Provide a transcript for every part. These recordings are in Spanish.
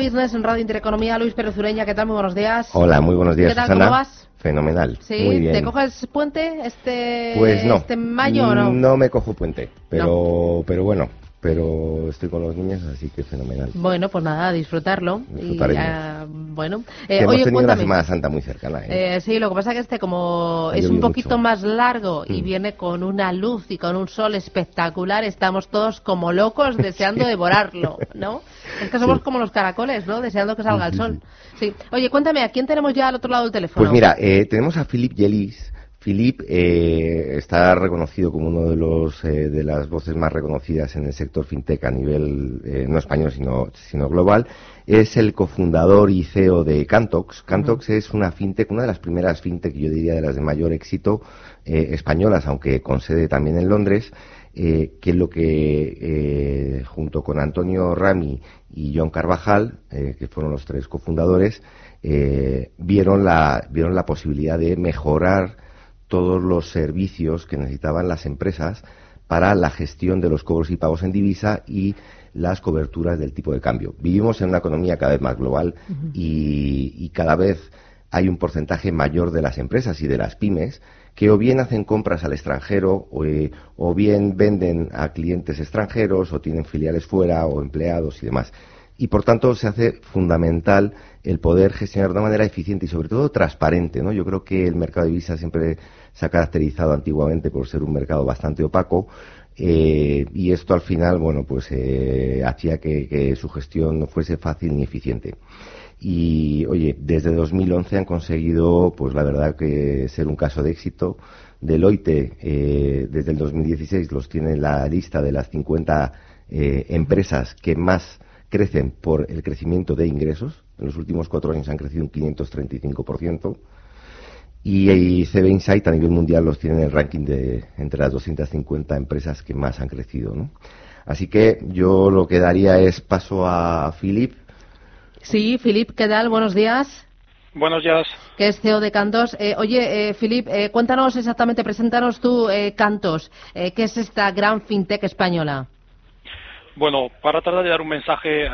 Business en Radio Intereconomía, Luis Pérez Ureña, ¿qué tal? Muy buenos días. Hola, muy buenos días, ¿Qué tal, Susana. cómo vas? Fenomenal, ¿Sí? muy bien. ¿Te coges puente este, Pues no. este mayo o no? No me cojo puente, pero, pero bueno, pero estoy con los niños, así que fenomenal. Bueno, pues nada, a disfrutarlo. Y, bueno, Que eh, hemos oye, tenido una cuéntame. Semana Santa muy cercana. ¿eh? Eh, sí, lo que pasa es que este como Ha es un poquito mucho. más largo y Mm. viene con una luz y con un sol espectacular, estamos todos como locos deseando devorarlo, ¿no? Es que somos Sí. como los caracoles, ¿no? Deseando que salga el sol. Sí. Oye, cuéntame, ¿a quién tenemos ya al otro lado del teléfono? Pues mira, eh, tenemos a Philip Yelis. Philip eh, está reconocido como uno de los eh, de las voces más reconocidas en el sector fintech a nivel eh, no español sino sino global. Es el cofundador y CEO de Cantox. Cantox es una fintech, una de las primeras fintech, yo diría de las de mayor éxito eh, españolas, aunque con sede también en Londres. eh, que es lo que eh, junto con Antonio Rami y John Carvajal, eh, que fueron los tres cofundadores, eh, vieron la vieron la posibilidad de mejorar todos los servicios que necesitaban las empresas para la gestión de los cobros y pagos en divisa y las coberturas del tipo de cambio. Vivimos en una economía cada vez más global y, y cada vez hay un porcentaje mayor de las empresas y de las pymes que o bien hacen compras al extranjero o, eh, o bien venden a clientes extranjeros o tienen filiales fuera o empleados y demás. Y por tanto se hace fundamental el poder gestionar de una manera eficiente y sobre todo transparente. ¿no? Yo creo que el mercado de divisas siempre se ha caracterizado antiguamente por ser un mercado bastante opaco eh, y esto al final, bueno, pues eh, hacía que, su gestión no fuese fácil ni eficiente. Y oye, desde 2011 han conseguido, pues la verdad que ser un caso de éxito. Deloitte, eh, desde el 2016 los tiene en la lista de las 50 eh, empresas que más crecen por el crecimiento de ingresos. En los últimos cuatro años han crecido un 535%. Y, y CB Insight a nivel mundial los tiene en el ranking de entre las 250 empresas que más han crecido. ¿no? Así que yo lo que daría es paso a Philip. Sí, Filip, ¿qué tal? Buenos días. Buenos días. Que es CEO de Cantos. Eh, oye, eh, Filip, eh, cuéntanos exactamente, preséntanos tú eh, Cantos. Eh, ¿Qué es esta gran fintech española? Bueno, para tratar de dar un mensaje eh,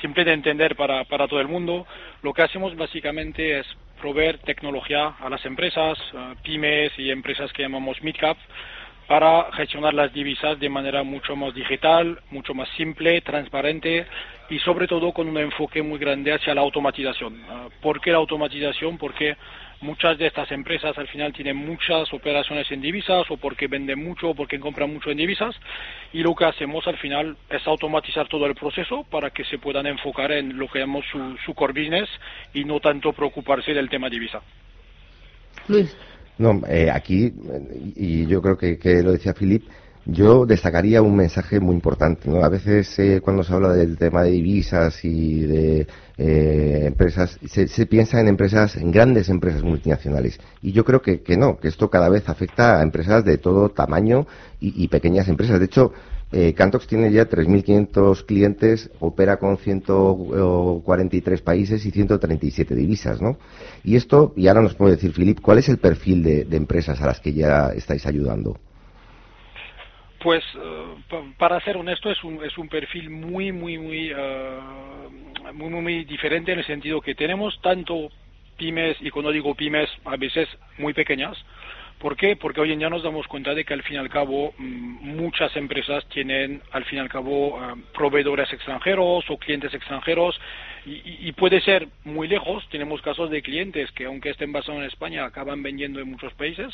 simple de entender para, para todo el mundo, lo que hacemos básicamente es proveer tecnología a las empresas, eh, pymes y empresas que llamamos midcap, para gestionar las divisas de manera mucho más digital, mucho más simple, transparente y sobre todo con un enfoque muy grande hacia la automatización. Eh, ¿Por qué la automatización? Porque muchas de estas empresas al final tienen muchas operaciones en divisas o porque venden mucho o porque compran mucho en divisas y lo que hacemos al final es automatizar todo el proceso para que se puedan enfocar en lo que llamamos su, su core business y no tanto preocuparse del tema divisa. Luis. No, eh, aquí, y yo creo que, que lo decía Philip, yo destacaría un mensaje muy importante. ¿no? A veces eh, cuando se habla del tema de divisas y de eh, empresas, se, se piensa en empresas, en grandes empresas multinacionales. Y yo creo que, que no, que esto cada vez afecta a empresas de todo tamaño y pequeñas empresas. De hecho, eh, Cantox tiene ya 3.500 clientes, opera con 143 países y 137 divisas, ¿no? Y esto, y ahora nos puede decir Filip, ¿cuál es el perfil de, empresas a las que ya estáis ayudando? Pues, eh, pa- para ser honesto, es un, es un perfil muy, muy, muy, muy, muy, muy diferente en el sentido que tenemos tanto pymes, y cuando digo pymes, a veces muy pequeñas, ¿Por qué? Porque hoy en día nos damos cuenta de que al fin y al cabo mm, muchas empresas tienen al fin y al cabo eh, proveedores extranjeros o clientes extranjeros y, puede ser muy lejos. Tenemos casos de clientes que aunque estén basados en España acaban vendiendo en muchos países.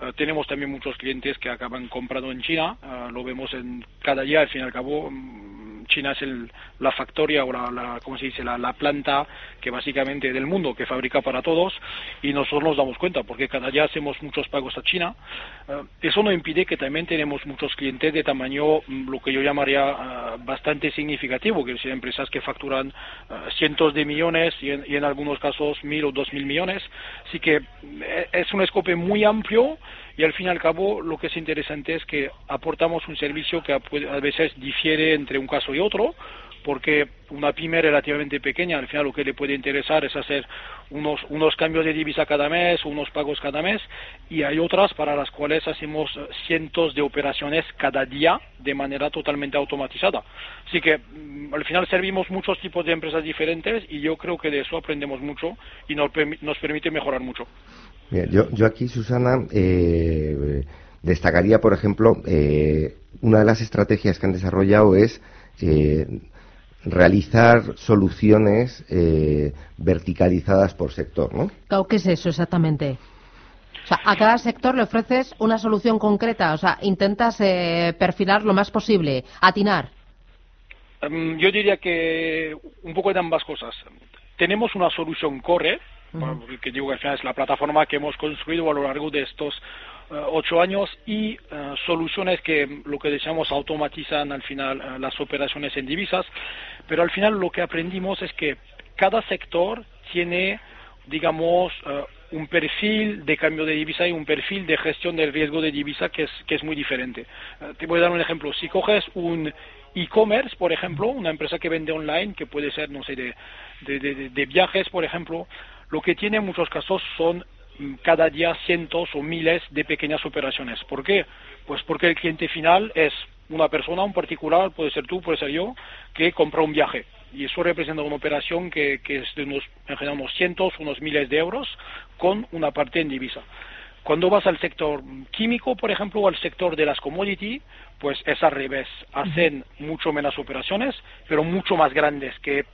Eh, tenemos también muchos clientes que acaban comprando en China. Eh, lo vemos en cada día al fin y al cabo. Mm, China es la factoria o la, ¿cómo se dice? La, planta que básicamente del mundo que fabrica para todos y nosotros nos damos cuenta porque cada día hacemos muchos pagos a China. Eh, eso no impide que también tenemos muchos clientes de tamaño, mm, lo que yo llamaría eh, bastante significativo, que son empresas que facturan eh, cientos de millones y en, y en, algunos casos mil o dos mil millones. Así que es un escope muy amplio y al fin y al cabo lo que es interesante es que aportamos un servicio que a veces difiere entre un caso y otro, porque una pyme relativamente pequeña, al final lo que le puede interesar es hacer unos, unos cambios de divisa cada mes, unos pagos cada mes, y hay otras para las cuales hacemos cientos de operaciones cada día de manera totalmente automatizada. Así que mm, al final servimos muchos tipos de empresas diferentes y yo creo que de eso aprendemos mucho y nos, nos permite mejorar mucho yo, yo aquí, Susana, eh, destacaría, por ejemplo, eh, una de las estrategias que han desarrollado es eh, realizar soluciones verticalizadas por sector, ¿no? ¿Qué es eso exactamente? O sea, a cada sector le ofreces una solución concreta, o sea, intentas perfilar lo más posible, atinar. Em, yo diría que un poco de ambas cosas. Tenemos una solución core, que digo que al final es la plataforma que hemos construido a lo largo de estos eh, ocho años y eh, soluciones que lo que decíamos automatizan al final eh, las operaciones en divisas, pero al final lo que aprendimos es que cada sector tiene, digamos, un perfil de cambio de divisa y un perfil de gestión del riesgo de divisa que es, que es muy diferente. te voy a dar un ejemplo. Si coges un e-commerce, por ejemplo, una empresa que vende online, que puede ser, no sé, de, de, de viajes, por ejemplo, lo que tiene en muchos casos son mm, cada día cientos o miles de pequeñas operaciones. ¿Por qué? Pues porque el cliente final es una persona, un particular, puede ser tú, puede ser yo, que compra un viaje. Y eso representa una operación que, que es de unos, en unos cientos, unos miles de euros, con una parte en divisa. Cuando vas al sector químico, por ejemplo, o al sector de las commodities, pues es al revés. Hacen mucho menos operaciones, pero mucho más grandes, que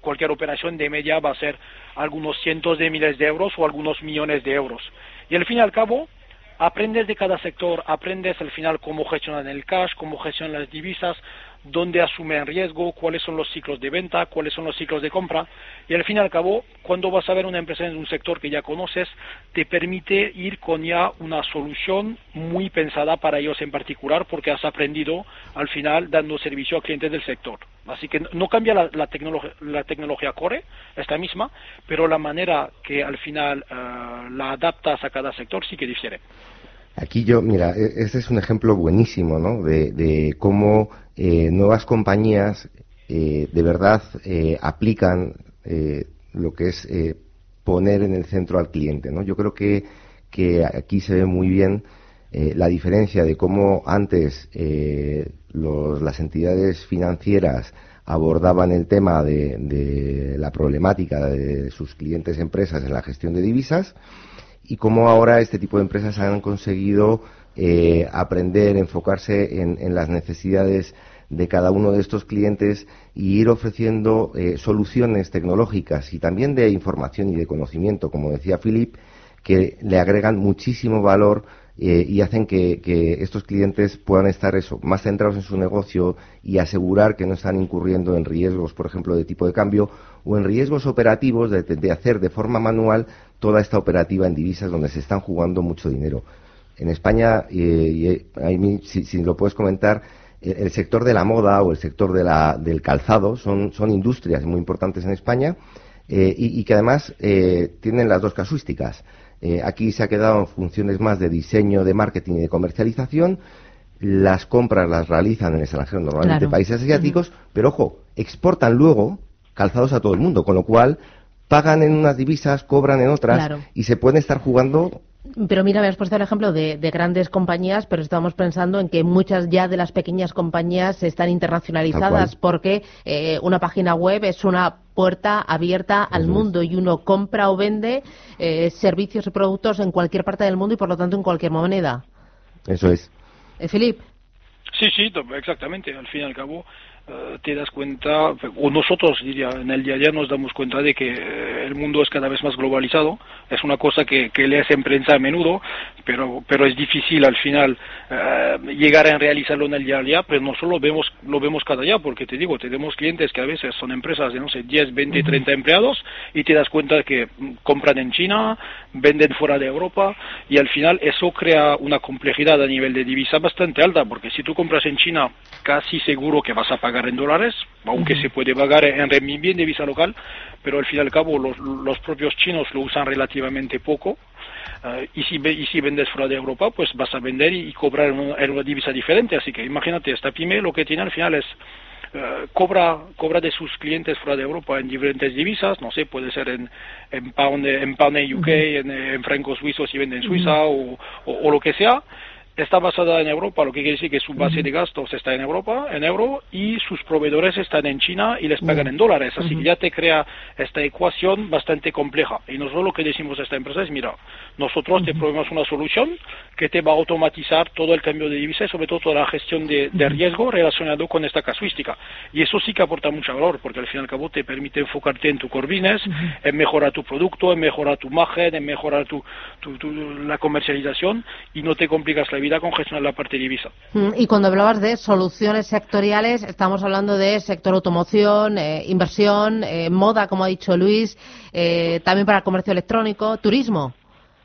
cualquier operación de media va a ser algunos cientos de miles de euros o algunos millones de euros. Y al fin y al cabo, aprendes de cada sector, aprendes al final cómo gestionan el cash, cómo gestionan las divisas, dónde asumen riesgo, cuáles son los ciclos de venta, cuáles son los ciclos de compra. Y al fin y al cabo, cuando vas a ver una empresa en un sector que ya conoces, te permite ir con ya una solución muy pensada para ellos en particular, porque has aprendido al final dando servicio a clientes del sector. Así que no cambia la, la, la tecnología core, esta misma, pero la manera que al final eh, la adaptas a cada sector sí que difiere. Aquí yo, mira, e, este es un ejemplo buenísimo, ¿no? De, cómo eh, nuevas compañías eh, de verdad eh, aplican lo que es poner en el centro al cliente, ¿no? Yo creo que, que aquí se ve muy bien la diferencia de cómo antes los, las entidades financieras abordaban el tema de, de la problemática de sus clientes empresas en la gestión de divisas y cómo ahora este tipo de empresas han conseguido eh, aprender, enfocarse en, las necesidades de cada uno de estos clientes y ir ofreciendo eh, soluciones tecnológicas y también de información y de conocimiento, como decía Philip, que le agregan muchísimo valor eh, y hacen que, estos clientes puedan estar más centrados en su negocio y asegurar que no están incurriendo en riesgos, por ejemplo, de tipo de cambio o en riesgos operativos de, hacer de forma manual toda esta operativa en divisas donde se están jugando mucho dinero. En España, y si, lo puedes comentar, el, sector de la moda o el sector de la, del calzado son, son industrias muy importantes en España eh, y, que además eh, tienen las dos casuísticas. Eh, aquí se ha quedado en funciones más de diseño, de marketing y de comercialización. Las compras las realizan en el extranjero, normalmente países asiáticos, pero ojo, exportan luego calzados a todo el mundo, con lo cual pagan en unas divisas, cobran en otras y se pueden estar jugando Pero mira, me has puesto el ejemplo de, grandes compañías, pero estamos pensando en que muchas ya de las pequeñas compañías están internacionalizadas porque eh, una página web es una puerta abierta al mundo y uno compra o vende eh, servicios y productos en cualquier parte del mundo y por lo tanto en cualquier moneda. Eso es. Eh, Filip. Sí, sí, exactamente. Al fin y al cabo, te das cuenta, o nosotros diría, en el día a día nos damos cuenta de que eh, el mundo es cada vez más globalizado. Es una cosa que, que lees en prensa a menudo, pero, pero es difícil al final eh, llegar a realizarlo en el día a día, pero nosotros lo vemos, lo vemos cada día, porque te digo, tenemos clientes que a veces son empresas de, no sé, 10, 20, 30 empleados y te das cuenta de que compran en China, venden fuera de Europa y al final eso crea una complejidad a nivel de divisa bastante alta, porque si tú compras en China, casi seguro que vas a pagar en dólares, aunque se puede pagar en renminbi, en divisa local, pero al fin y al cabo los, los propios chinos lo usan relativamente poco. Eh, y, si, y si vendes fuera de Europa, pues vas a vender y, cobrar en una, divisa diferente. Así que imagínate, esta pyme lo que tiene al final es eh, cobra cobra de sus clientes fuera de Europa en diferentes divisas, no sé, puede ser en, en pound en pound en UK, en, en francos suizos si vende en Suiza o, o, lo que sea, está basada en Europa, lo que quiere decir que su base de gastos está en Europa, en euro, y sus proveedores están en China y les pagan en dólares. Así que ya te crea esta ecuación bastante compleja. Y nosotros lo que decimos a esta empresa es, mira, nosotros te proveemos una solución que te va a automatizar todo el cambio de divisa y sobre todo toda la gestión de, riesgo relacionado con esta casuística. Y eso sí que aporta mucho valor, porque al fin y al cabo te permite enfocarte en tu core business, en mejorar tu producto, en mejorar tu margen, en mejorar tu, la comercialización y no te complicas la vida Mm, y cuando hablabas de soluciones sectoriales, estamos hablando de sector automoción, eh, inversión, eh, moda, como ha dicho Luis, eh, también para el comercio electrónico, turismo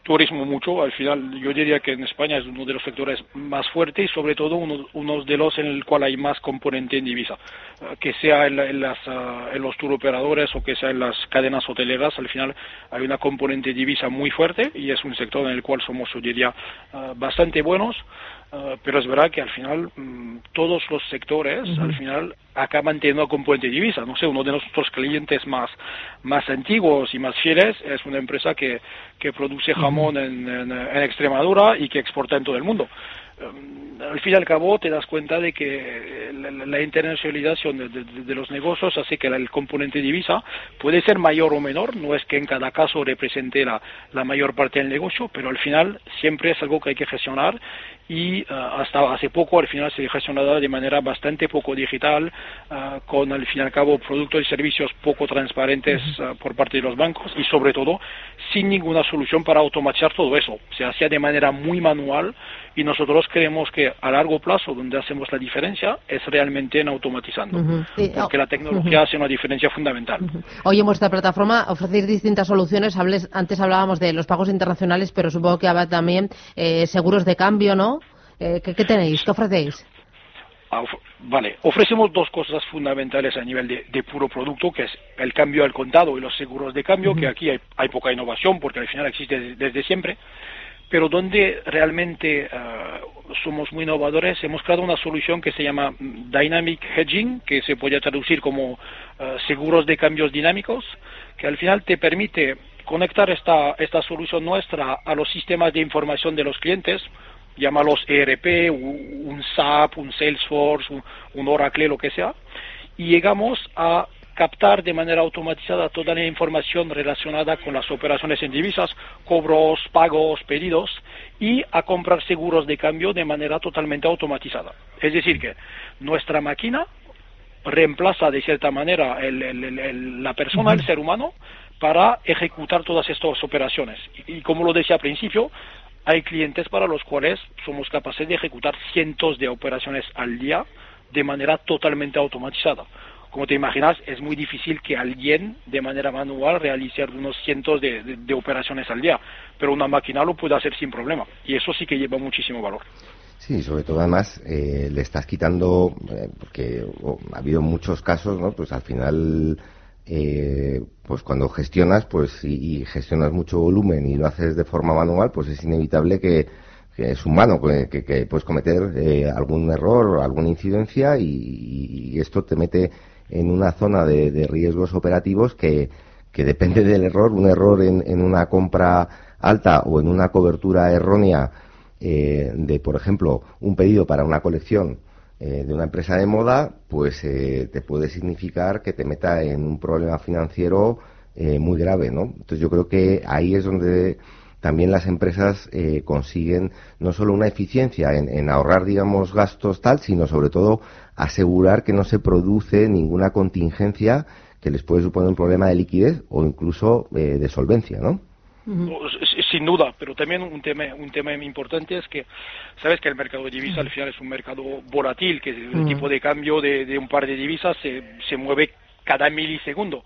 turismo mucho. Al final, yo diría que en España es uno de los sectores más fuertes y sobre todo uno, de los en el cual hay más componente en divisa. Que sea en, las, eh, en los tour operadores o que sea en las cadenas hoteleras, al final hay una componente divisa muy fuerte y es un sector en el cual somos, yo diría, eh, bastante buenos. Ah, pero es verdad que al final mm, todos los sectores al final acaban teniendo componente divisa. No sé, uno de nuestros clientes más, más antiguos y más fieles es una empresa que, que produce jamón en, en, Extremadura y que exporta en todo el mundo. Um, al fin y al cabo te das cuenta de que la, internacionalización de, los negocios hace que el componente divisa puede ser mayor o menor, no es que en cada caso represente la, la mayor parte del negocio, pero al final siempre es algo que hay que gestionar y uh, hasta hace poco al final se gestionaba de manera bastante poco digital, uh, con al fin y al cabo productos y servicios poco transparentes uh, por parte de los bancos y sobre todo sin ninguna solución para automatizar todo eso. Se hacía de manera muy manual y nosotros creemos que a largo plazo donde hacemos la diferencia es realmente en automatizando, porque la tecnología hace una diferencia fundamental. Hoy en vuestra plataforma ofrecéis distintas soluciones, antes hablábamos de los pagos internacionales, pero supongo que habrá también eh, seguros de cambio, ¿no? Eh, ¿qué, tenéis? ¿Qué ofrecéis? Ah, vale, ofrecemos dos cosas fundamentales a nivel de, puro producto, que es el cambio al contado y los seguros de cambio, que aquí hay, hay, poca innovación porque al final existe desde siempre pero donde realmente ah, somos muy innovadores, hemos creado una solución que se llama Dynamic Hedging, que se puede traducir como ah, seguros de cambios dinámicos, que al final te permite conectar esta, esta solución nuestra a los sistemas de información de los clientes, llámalos ERP, un SAP, un Salesforce, un Oracle, lo que sea, y llegamos a captar de manera automatizada toda la información relacionada con las operaciones en divisas, cobros, pagos, pedidos y a comprar seguros de cambio de manera totalmente automatizada. Es decir, que nuestra máquina reemplaza de cierta manera la persona, el ser humano, para ejecutar todas estas operaciones. Y, y como lo decía al principio, hay clientes para los cuales somos capaces de ejecutar cientos de operaciones al día de manera totalmente automatizada como te imaginas, es muy difícil que alguien de manera manual realice unos cientos de, operaciones al día, pero una máquina lo puede hacer sin problema y eso sí que lleva muchísimo valor. Sí, sobre todo además eh, le estás quitando, eh, porque ha habido muchos casos, ¿no? Pues al final, eh, pues cuando gestionas, pues y, gestionas mucho volumen y lo haces de forma manual, pues es inevitable que, es humano, que, que, puedes cometer algún error, alguna incidencia y, esto te mete en una zona de, riesgos operativos que, que depende del error, un error en, una compra alta o en una cobertura errónea eh, de, por ejemplo, un pedido para una colección eh, de una empresa de moda, pues eh, te puede significar que te meta en un problema financiero muy grave, ¿no? Entonces yo creo que ahí es donde también las empresas consiguen no solo una eficiencia en, en, ahorrar, digamos, gastos tal, sino sobre todo asegurar que no se produce ninguna contingencia que les puede suponer un problema de liquidez o incluso eh, de solvencia, ¿no? Sin duda, pero también un tema, un tema importante es que sabes que el mercado de divisas al final es un mercado volátil, que el tipo de cambio de, un par de divisas se, se mueve cada milisegundo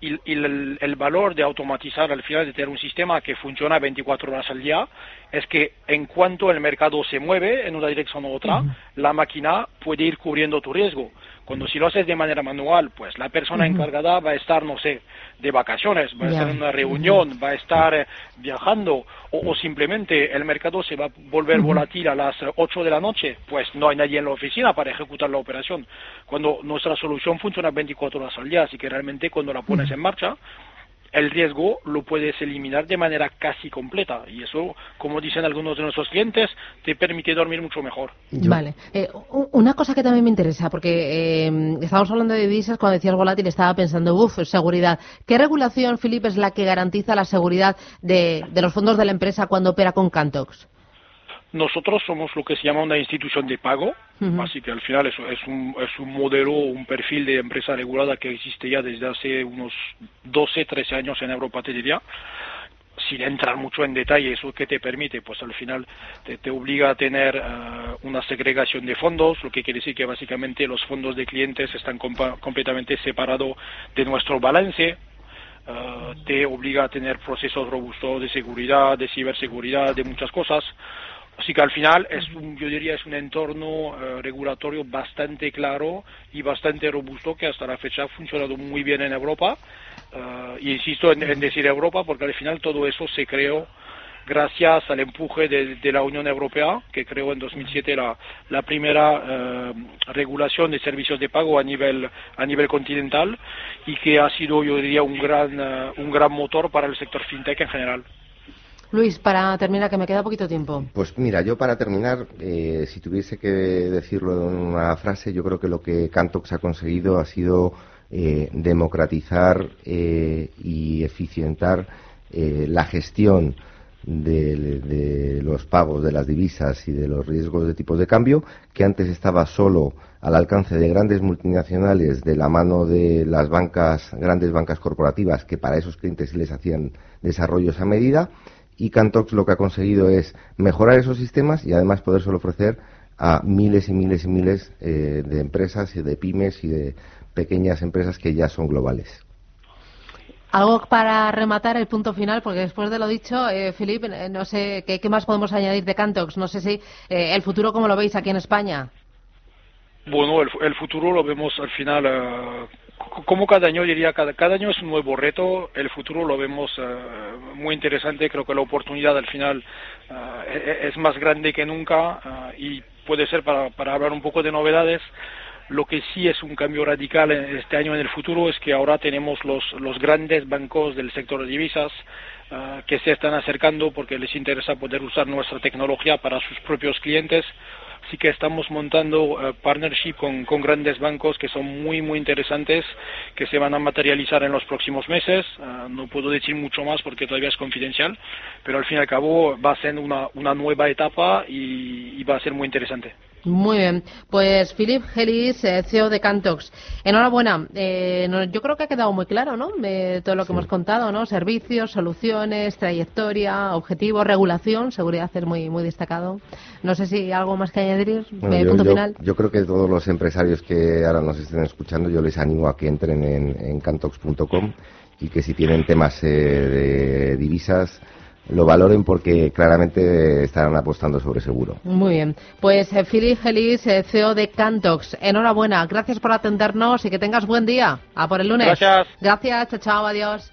y, el, el, valor de automatizar al final de tener un sistema que funciona 24 horas al día es que en cuanto el mercado se mueve en una dirección u otra, la máquina puede ir cubriendo tu riesgo. Cuando si lo haces de manera manual, pues la persona encargada va a estar, no sé, de vacaciones, va a estar en una reunión, va a estar eh, viajando, o, simplemente el mercado se va a volver volátil a las 8 de la noche, pues no hay nadie en la oficina para ejecutar la operación. Cuando nuestra solución funciona 24 horas al día, así que realmente cuando la pones en marcha, el riesgo lo puedes eliminar de manera casi completa y eso, como dicen algunos de nuestros clientes, te permite dormir mucho mejor. Vale. Eh, una cosa que también me interesa, porque eh, estamos hablando de divisas, cuando decías volátil estaba pensando, uff, seguridad. ¿Qué regulación, Felipe, es la que garantiza la seguridad de, de los fondos de la empresa cuando opera con Cantox? Nosotros somos lo que se llama una institución de pago, así que al final es, es, un, es un modelo, un perfil de empresa regulada que existe ya desde hace unos 12, 13 años en Europa, te diría sin entrar mucho en detalle, ¿eso que te permite? Pues al final te, obliga a tener eh, una segregación de fondos, lo que quiere decir que básicamente los fondos de clientes están completamente separados de nuestro balance, eh, te obliga a tener procesos robustos de seguridad, de ciberseguridad, de muchas cosas. Así que al final es un, yo diría es un entorno eh, regulatorio bastante claro y bastante robusto que hasta la fecha ha funcionado muy bien en Europa. Uh, y insisto en, decir Europa porque al final todo eso se creó gracias al empuje de, la Unión Europea, que creó en 2007 la, la primera eh, regulación de servicios de pago a nivel, a nivel continental y que ha sido, yo diría, un gran, un gran motor para el sector fintech en general. Luis, para terminar, que me queda poquito tiempo. Pues mira, yo para terminar, eh, si tuviese que decirlo en una frase, yo creo que lo que Cantox ha conseguido ha sido eh, democratizar eh, y eficientar la gestión de, los pagos de las divisas y de los riesgos de tipos de cambio, que antes estaba solo al alcance de grandes multinacionales de la mano de las bancas, grandes bancas corporativas, que para esos clientes les hacían desarrollos a medida y Cantox lo que ha conseguido es mejorar esos sistemas y además poder ofrecer a miles y miles y miles eh, de empresas y de pymes y de pequeñas empresas que ya son globales. Algo para rematar el punto final, porque después de lo dicho, eh, Felipe, eh, no sé ¿qué, más podemos añadir de Cantox. No sé si eh, el futuro, ¿cómo lo veis aquí en España? Bueno, el, futuro lo vemos al final como cada año diría, cada, cada año es un nuevo reto, el futuro lo vemos eh, muy interesante, creo que la oportunidad al final e-, es más grande que nunca eh, y puede ser para, para hablar un poco de novedades. Lo que sí es un cambio radical este año en el futuro es que ahora tenemos los, los grandes bancos del sector de divisas que se están acercando porque les interesa poder usar nuestra tecnología para sus propios clientes sí que estamos montando uh, partnership con, con, grandes bancos que son muy, muy interesantes, que se van a materializar en los próximos meses. Uh, no puedo decir mucho más porque todavía es confidencial, pero al fin y al cabo va a ser una, una nueva etapa y, y va a ser muy interesante. Muy bien. Pues Philip Gelis, eh, CEO de Cantox. Enhorabuena. Eh, yo creo que ha quedado muy claro, ¿no? todo lo que hemos contado, ¿no? Servicios, soluciones, trayectoria, objetivos, regulación, seguridad es muy, muy destacado. No sé si algo más que añadir. Eh, punto final. Yo creo que todos los empresarios que ahora nos estén escuchando, yo les animo a que entren en, en cantox.com y que si tienen temas de divisas, lo valoren porque claramente estarán apostando sobre seguro. Muy bien. Pues eh, Philip Gelis, eh, CEO de Cantox, enhorabuena. Gracias por atendernos y que tengas buen día. A por el lunes. Gracias. Gracias. Chao, chao. Adiós.